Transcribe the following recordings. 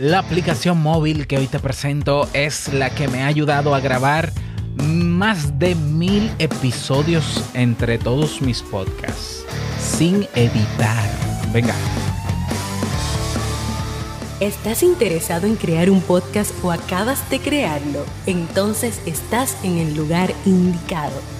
La aplicación móvil que hoy te presento es la que me ha ayudado a grabar más de mil episodios entre todos mis podcasts, sin editar. Venga. ¿Estás interesado en crear un podcast o acabas de crearlo? Entonces estás en el lugar indicado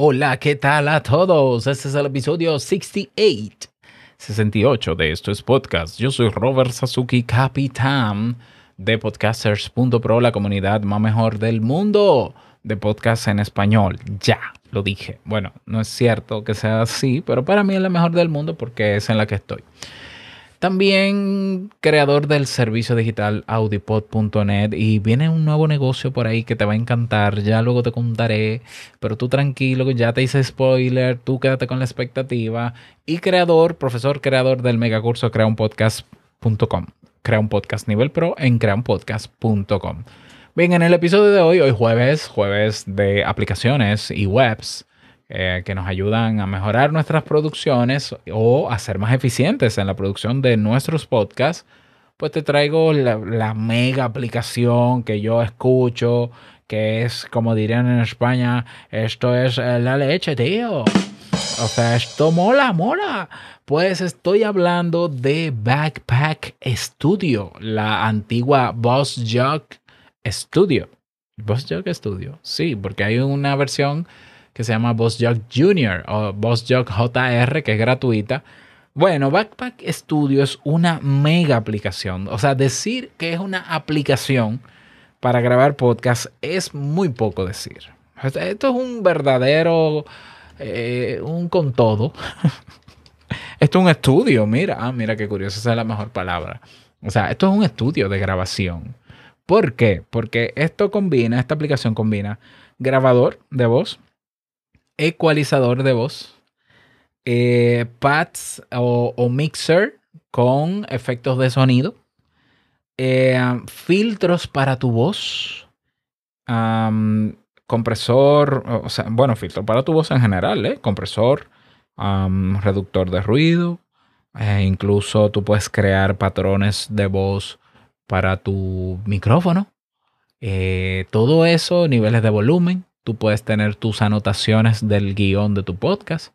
Hola, ¿qué tal a todos? Este es el episodio 68. 68 de Esto es Podcast. Yo soy Robert Sasuki, capitán de podcasters.pro, la comunidad más mejor del mundo de podcast en español. Ya, lo dije. Bueno, no es cierto que sea así, pero para mí es la mejor del mundo porque es en la que estoy. También creador del servicio digital audipod.net y viene un nuevo negocio por ahí que te va a encantar, ya luego te contaré, pero tú tranquilo, ya te hice spoiler, tú quédate con la expectativa y creador, profesor creador del megacurso creaunpodcast.com. Crea un podcast nivel pro en creaunpodcast.com. Bien, en el episodio de hoy, hoy jueves, jueves de aplicaciones y webs, eh, que nos ayudan a mejorar nuestras producciones o a ser más eficientes en la producción de nuestros podcasts, pues te traigo la, mega aplicación que yo escucho, que es, como dirían en España, esto es eh, la leche, tío. O sea, esto mola, mola. Pues estoy hablando de Backpack Studio, la antigua Boss Jog Studio. Boss Jog Studio, sí, porque hay una versión que se llama BossJog Junior o BossJog JR, que es gratuita. Bueno, Backpack Studio es una mega aplicación. O sea, decir que es una aplicación para grabar podcast es muy poco decir. Esto es un verdadero, eh, un con todo. esto es un estudio, mira, ah, mira qué curioso, esa es la mejor palabra. O sea, esto es un estudio de grabación. ¿Por qué? Porque esto combina, esta aplicación combina grabador de voz, ecualizador de voz, eh, pads o, mixer con efectos de sonido, eh, filtros para tu voz, compresor, o bueno, filtro para tu voz en general, ¿eh? compresor, reductor de ruido, eh, incluso tú puedes crear patrones de voz para tu micrófono. todo eso, niveles de volumen, Tú puedes tener tus anotaciones del guion de tu podcast.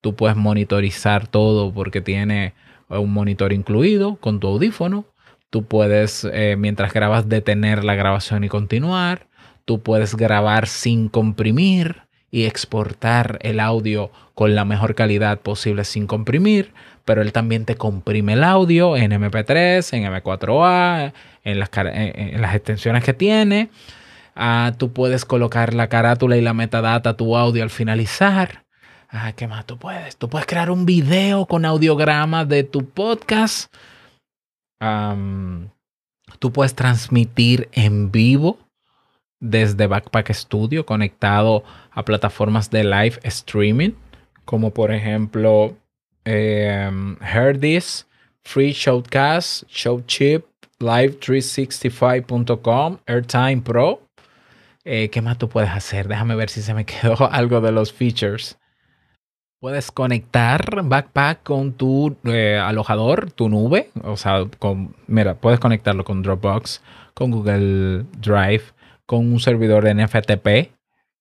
Tú puedes monitorizar todo porque tiene un monitor incluido con tu audífono. Tú puedes, eh, mientras grabas, detener la grabación y continuar. Tú puedes grabar sin comprimir y exportar el audio con la mejor calidad posible sin comprimir, pero él también te comprime el audio en MP3, en M4A, en las, en las extensiones que tiene. Ah, tú puedes colocar la carátula y la metadata, tu audio al finalizar. Ah, ¿Qué más tú puedes? Tú puedes crear un video con audiograma de tu podcast. tú puedes transmitir en vivo desde Backpack Studio conectado a plataformas de live streaming, como por ejemplo eh, Herdis, Free Showcast, Showchip, Live365.com, Airtime Pro. Eh, ¿Qué más tú puedes hacer? Déjame ver si se me quedó algo de los features. Puedes conectar Backpack con tu eh, alojador, tu nube. O sea, mira, puedes conectarlo con Dropbox, con Google Drive, con un servidor de NFTP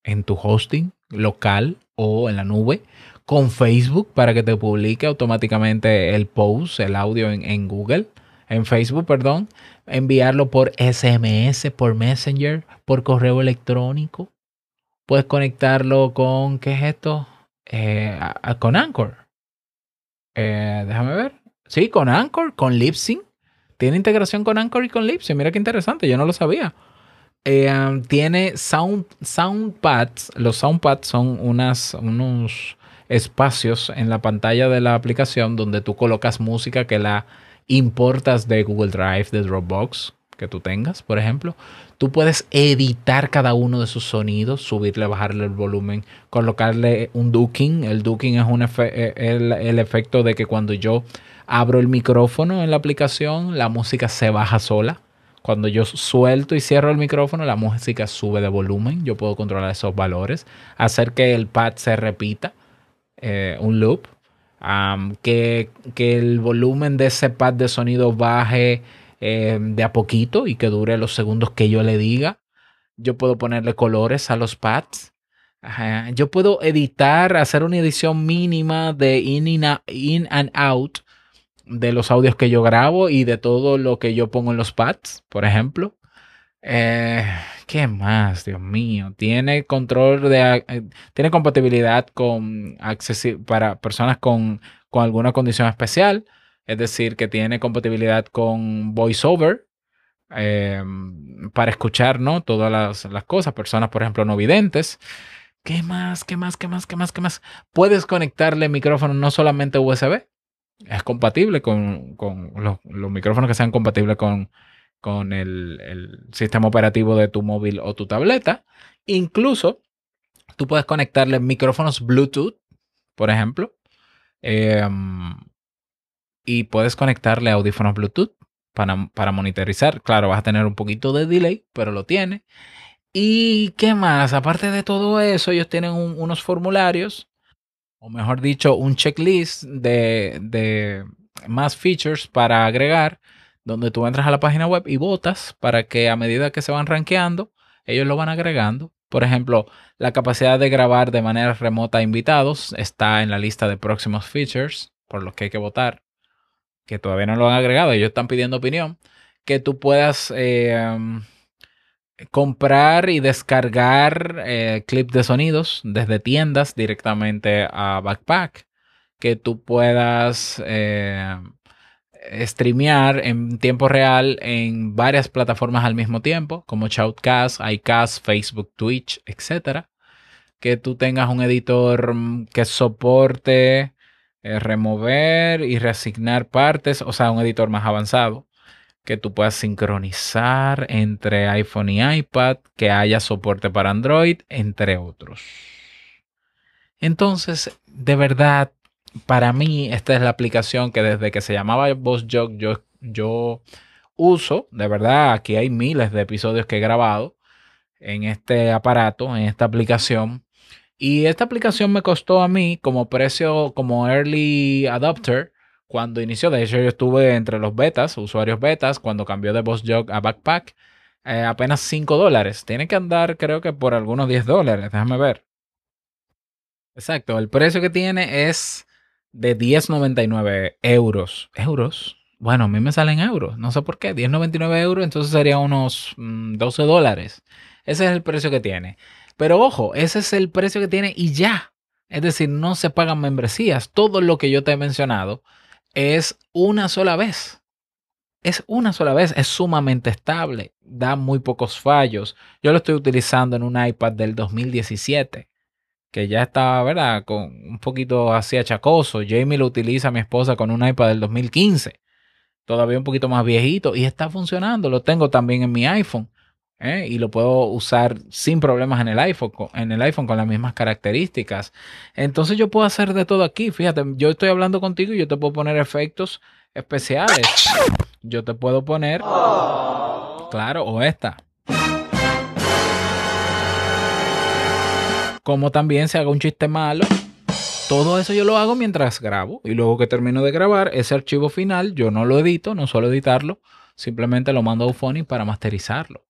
en tu hosting local o en la nube, con Facebook para que te publique automáticamente el post, el audio en Google en Facebook, perdón, enviarlo por SMS, por Messenger, por correo electrónico. Puedes conectarlo con, ¿qué es esto? Eh, con Anchor. Eh, déjame ver. Sí, con Anchor, con Libsyn. Tiene integración con Anchor y con Libsyn. Mira qué interesante, yo no lo sabía. Eh, um, tiene sound. Los soundpads son unas, unos espacios en la pantalla de la aplicación donde tú colocas música que la importas de Google Drive, de Dropbox que tú tengas, por ejemplo. Tú puedes editar cada uno de sus sonidos, subirle, bajarle el volumen, colocarle un ducking. El ducking es un eh, el efecto de que cuando yo abro el micrófono en la aplicación, la música se baja sola. Cuando yo suelto y cierro el micrófono, la música sube de volumen. Yo puedo controlar esos valores, hacer que el pad se repita, eh, un loop, que, el volumen de ese pad de sonido baje eh, de a poquito y que dure los segundos que yo le diga. Yo puedo ponerle colores a los pads. Yo puedo editar, hacer una edición mínima de in and out de los audios que yo grabo y de todo lo que yo pongo en los pads, por ejemplo. Eh, ¿Qué más? Dios mío. Tiene control de. Eh, tiene compatibilidad con para personas con, alguna condición especial. Es decir, que tiene compatibilidad con VoiceOver. Em, para escuchar, ¿no? Todas las, las, cosas. Personas, por ejemplo, no videntes. ¿Qué más? ¿Qué más? ¿Qué más? ¿Qué más? ¿Qué más? Puedes conectarle micrófono no solamente USB, es compatible con, los, micrófonos que sean compatibles con, con el, sistema operativo de tu móvil o tu tableta. Incluso tú puedes conectarle micrófonos Bluetooth, por ejemplo, em, y puedes conectarle audífonos Bluetooth para, para, monitorizar. Claro, vas a tener un poquito de delay, pero lo tiene. ¿Y qué más? Aparte de todo eso, ellos tienen unos formularios o mejor dicho, un checklist de, más features para agregar, donde tú entras a la página web y votas para que a medida que se van rankeando, ellos lo van agregando. Por ejemplo, la capacidad de grabar de manera remota a invitados está en la lista de próximos features, por los que hay que votar, que todavía no lo han agregado, ellos están pidiendo opinión, que tú puedas eh, comprar y descargar eh, clips de sonidos desde tiendas directamente a Backpack. Que tú puedas eh, streamear en tiempo real en varias plataformas al mismo tiempo, como Shoutcast, iCast, Facebook, Twitch, etc. Que tú tengas un editor mm, que soporte eh, remover y reasignar partes, o sea, un editor más avanzado que tú puedas sincronizar entre iPhone y iPad, que haya soporte para Android, entre otros. Entonces, de verdad, para mí esta es la aplicación que desde que se llamaba VozJog yo, yo uso. De verdad, aquí hay miles de episodios que he grabado en este aparato, en esta aplicación. Y esta aplicación me costó a mí como precio, como early adopter, cuando inició. De hecho, yo estuve entre los betas, usuarios betas, cuando cambió de BossJog a Backpack, eh, apenas 5 dólares. Tiene que andar, creo que por algunos 10 dólares. Déjame ver. Exacto, el precio que tiene es de 10.99 euros. ¿Euros? Bueno, a mí me salen euros, no sé por qué. 10.99 euros, entonces sería unos 12 mm, dólares. Ese es el precio que tiene. Pero ojo, ese es el precio que tiene y ya. Es decir, no se pagan membresías. Todo lo que yo te he mencionado es una sola vez. Es una sola vez, es sumamente estable, da muy pocos fallos. Yo lo estoy utilizando en un iPad del 2017, que ya está, ¿verdad? Con un poquito así achacoso. Jamie lo utiliza, mi esposa, con un iPad del 2015, todavía un poquito más viejito, y está funcionando. Lo tengo también en mi iPhone. ¿eh? y lo puedo usar sin problemas en el iPhone, en el iPhone con las mismas características. Entonces yo puedo hacer de todo aquí. Fíjate, yo estoy hablando contigo y yo te puedo poner efectos especiales. Yo te puedo poner, claro, o esta. Como también se haga un chiste malo. Todo eso yo lo hago mientras grabo y luego que termino de grabar ese archivo final yo no lo edito, no suelo editarlo, simplemente lo mando a Euphonic para masterizarlo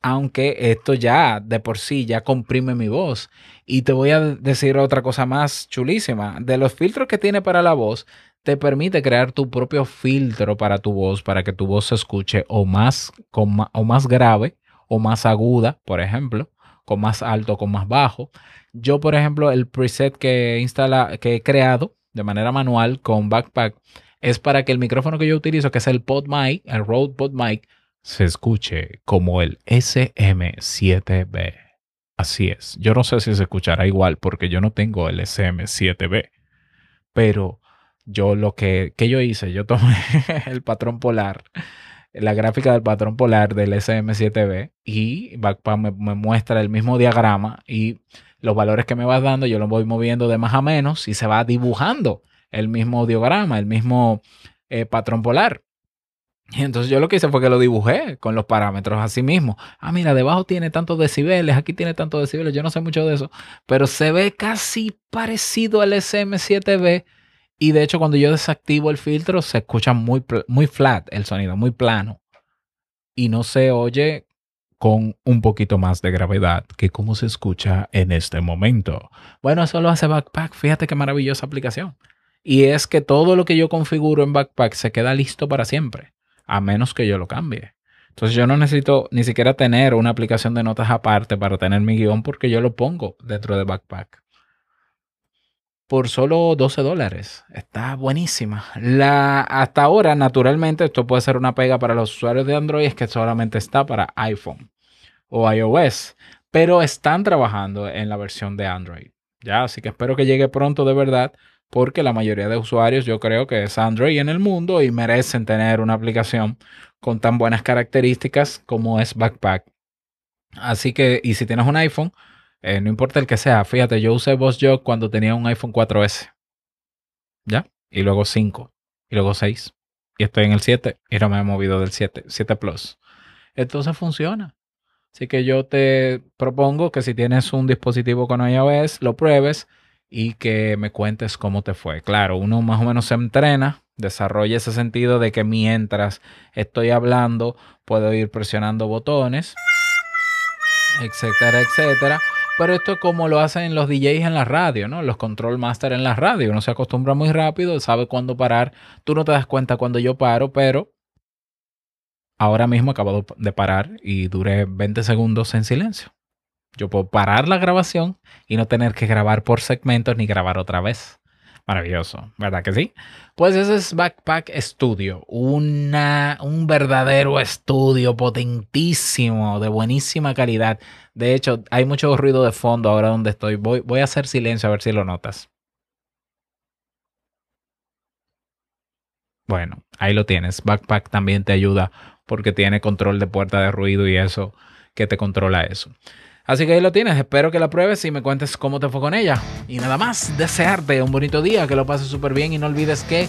aunque esto ya de por sí ya comprime mi voz. Y te voy a decir otra cosa más chulísima. De los filtros que tiene para la voz, te permite crear tu propio filtro para tu voz, para que tu voz se escuche o más, o más grave o más aguda, por ejemplo, con más alto con más bajo. Yo, por ejemplo, el preset que, instala, que he creado de manera manual con Backpack es para que el micrófono que yo utilizo, que es el PodMic, el Rode PodMic, se escuche como el SM7B. Así es. Yo no sé si se escuchará igual porque yo no tengo el SM7B. Pero yo lo que, que yo hice, yo tomé el patrón polar, la gráfica del patrón polar del SM7B y Backpack me, muestra el mismo diagrama y los valores que me vas dando, yo los voy moviendo de más a menos y se va dibujando el mismo diagrama, el mismo eh, patrón polar. Y entonces yo lo que hice fue que lo dibujé con los parámetros así mismo. Ah, mira, debajo tiene tantos decibeles, aquí tiene tantos decibeles, yo no sé mucho de eso, pero se ve casi parecido al SM7B. Y de hecho, cuando yo desactivo el filtro, se escucha muy, muy flat el sonido, muy plano. Y no se oye con un poquito más de gravedad que como se escucha en este momento. Bueno, eso lo hace Backpack. Fíjate qué maravillosa aplicación. Y es que todo lo que yo configuro en Backpack se queda listo para siempre, a menos que yo lo cambie. Entonces yo no necesito ni siquiera tener una aplicación de notas aparte para tener mi guion porque yo lo pongo dentro de Backpack. Por solo 12 dólares. Está buenísima. La, hasta ahora, naturalmente, esto puede ser una pega para los usuarios de Android, es que solamente está para iPhone o iOS. Pero están trabajando en la versión de Android. Ya, así que espero que llegue pronto de verdad porque la mayoría de usuarios yo creo que es Android en el mundo y merecen tener una aplicación con tan buenas características como es Backpack. Así que, y si tienes un iPhone, eh, no importa el que sea, fíjate, yo usé VoiceJog cuando tenía un iPhone 4S. ¿Ya? Y luego 5. Y luego 6. Y estoy en el 7 y no me he movido del 7, 7 Plus. Entonces funciona. Así que yo te propongo que si tienes un dispositivo con iOS, lo pruebes y que me cuentes cómo te fue. Claro, uno más o menos se entrena, desarrolla ese sentido de que mientras estoy hablando puedo ir presionando botones, etcétera, etcétera. Pero esto es como lo hacen los DJs en la radio, ¿no? Los control master en la radio. Uno se acostumbra muy rápido, sabe cuándo parar. Tú no te das cuenta cuando yo paro, pero ahora mismo acabo de parar y duré 20 segundos en silencio. Yo puedo parar la grabación y no tener que grabar por segmentos ni grabar otra vez. Maravilloso, ¿verdad que sí? Pues ese es Backpack Studio, una, un verdadero estudio potentísimo, de buenísima calidad. De hecho, hay mucho ruido de fondo ahora donde estoy. Voy, voy a hacer silencio a ver si lo notas. Bueno, ahí lo tienes. Backpack también te ayuda porque tiene control de puerta de ruido y eso que te controla eso. Así que ahí lo tienes. Espero que la pruebes y me cuentes cómo te fue con ella. Y nada más, desearte un bonito día, que lo pases súper bien y no olvides que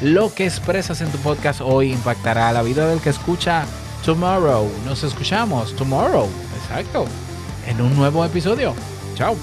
lo que expresas en tu podcast hoy impactará la vida del que escucha tomorrow. Nos escuchamos tomorrow. Exacto. En un nuevo episodio. Chao.